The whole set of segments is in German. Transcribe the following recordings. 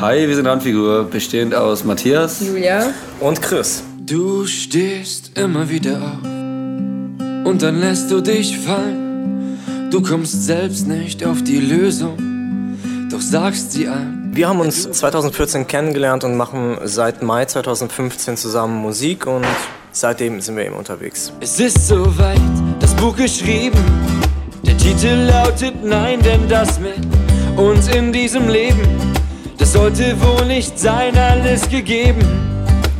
Hi, wir sind Randfigur, bestehend aus Matthias, Julia und Chris. Du stehst immer wieder auf und dann lässt du dich fallen. Du kommst selbst nicht auf die Lösung, doch sagst sie ein. Wir haben uns 2014 kennengelernt und machen seit Mai 2015 zusammen Musik und seitdem sind wir eben unterwegs. Es ist soweit, das Buch geschrieben. Der Titel lautet Nein, denn das mit uns in diesem Leben das sollte wohl nicht sein, alles gegeben.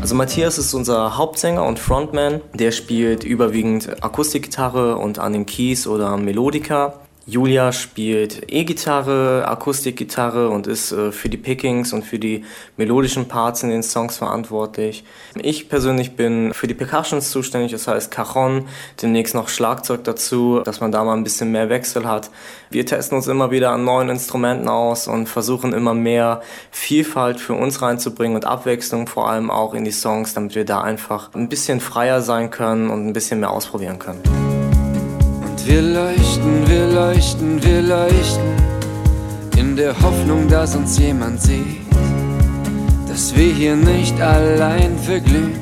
Also Matthias ist unser Hauptsänger und Frontman. Der spielt überwiegend Akustikgitarre und an den Keys oder Melodika. Julia spielt E-Gitarre, Akustikgitarre und ist äh, für die Pickings und für die melodischen Parts in den Songs verantwortlich. Ich persönlich bin für die Percussions zuständig, das heißt Cajon, demnächst noch Schlagzeug dazu, dass man da mal ein bisschen mehr Wechsel hat. Wir testen uns immer wieder an neuen Instrumenten aus und versuchen immer mehr Vielfalt für uns reinzubringen und Abwechslung vor allem auch in die Songs, damit wir da einfach ein bisschen freier sein können und ein bisschen mehr ausprobieren können. Wir leuchten, wir leuchten, wir leuchten in der Hoffnung, dass uns jemand sieht, dass wir hier nicht allein verglühen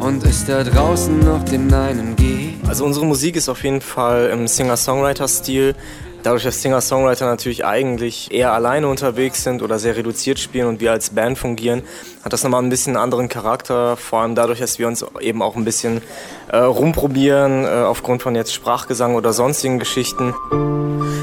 und es da draußen noch den einen gibt. Also unsere Musik ist auf jeden Fall im Singer-Songwriter-Stil. Dadurch, dass Singer-Songwriter natürlich eigentlich eher alleine unterwegs sind oder sehr reduziert spielen und wir als Band fungieren, hat das nochmal ein bisschen einen anderen Charakter. Vor allem dadurch, dass wir uns eben auch ein bisschen äh, rumprobieren, äh, aufgrund von jetzt Sprachgesang oder sonstigen Geschichten.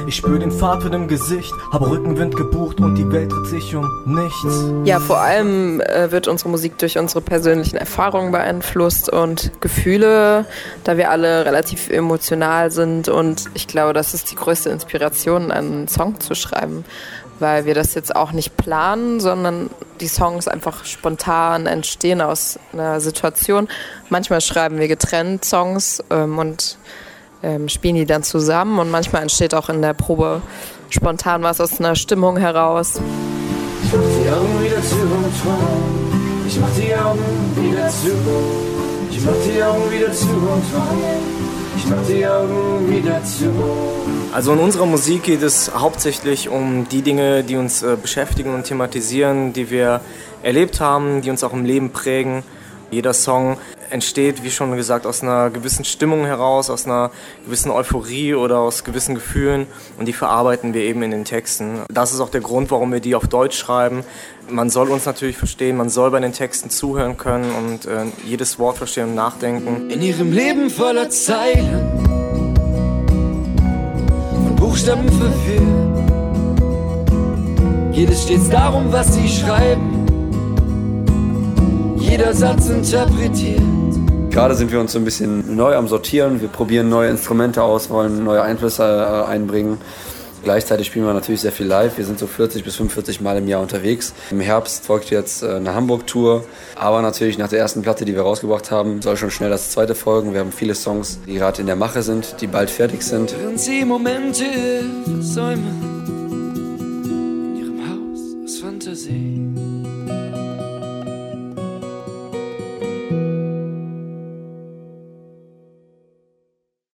Ich spüre den Fahrtwind im Gesicht, habe Rückenwind gebucht und die Welt dreht sich um nichts. Ja, vor allem äh, wird unsere Musik durch unsere persönlichen Erfahrungen beeinflusst und Gefühle, da wir alle relativ emotional sind und ich glaube, das ist die größte Inspiration, einen Song zu schreiben, weil wir das jetzt auch nicht planen, sondern die Songs einfach spontan entstehen aus einer Situation. Manchmal schreiben wir getrennt Songs ähm, und ähm, spielen die dann zusammen und manchmal entsteht auch in der Probe spontan was aus einer Stimmung heraus. Ich mach die Augen wieder zu und träum. Ich mach die Augen wieder zu. Ich mach die Augen wieder zu und träum. Ich mach die Augen wieder zu. Also in unserer Musik geht es hauptsächlich um die Dinge, die uns äh, beschäftigen und thematisieren, die wir erlebt haben, die uns auch im Leben prägen. Jeder Song entsteht, wie schon gesagt, aus einer gewissen Stimmung heraus, aus einer gewissen Euphorie oder aus gewissen Gefühlen und die verarbeiten wir eben in den Texten. Das ist auch der Grund, warum wir die auf Deutsch schreiben. Man soll uns natürlich verstehen, man soll bei den Texten zuhören können und äh, jedes Wort verstehen und nachdenken. In ihrem Leben voller Zeilen und Buchstaben verwirrt geht es stets darum, was sie schreiben. Jeder Satz interpretiert. Gerade sind wir uns so ein bisschen neu am Sortieren. Wir probieren neue Instrumente aus, wollen neue Einflüsse äh, einbringen. Gleichzeitig spielen wir natürlich sehr viel live. Wir sind so 40 bis 45 Mal im Jahr unterwegs. Im Herbst folgt jetzt äh, eine Hamburg-Tour. Aber natürlich nach der ersten Platte, die wir rausgebracht haben, soll schon schnell das zweite folgen. Wir haben viele Songs, die gerade in der Mache sind, die bald fertig sind. Während sie Momente säumen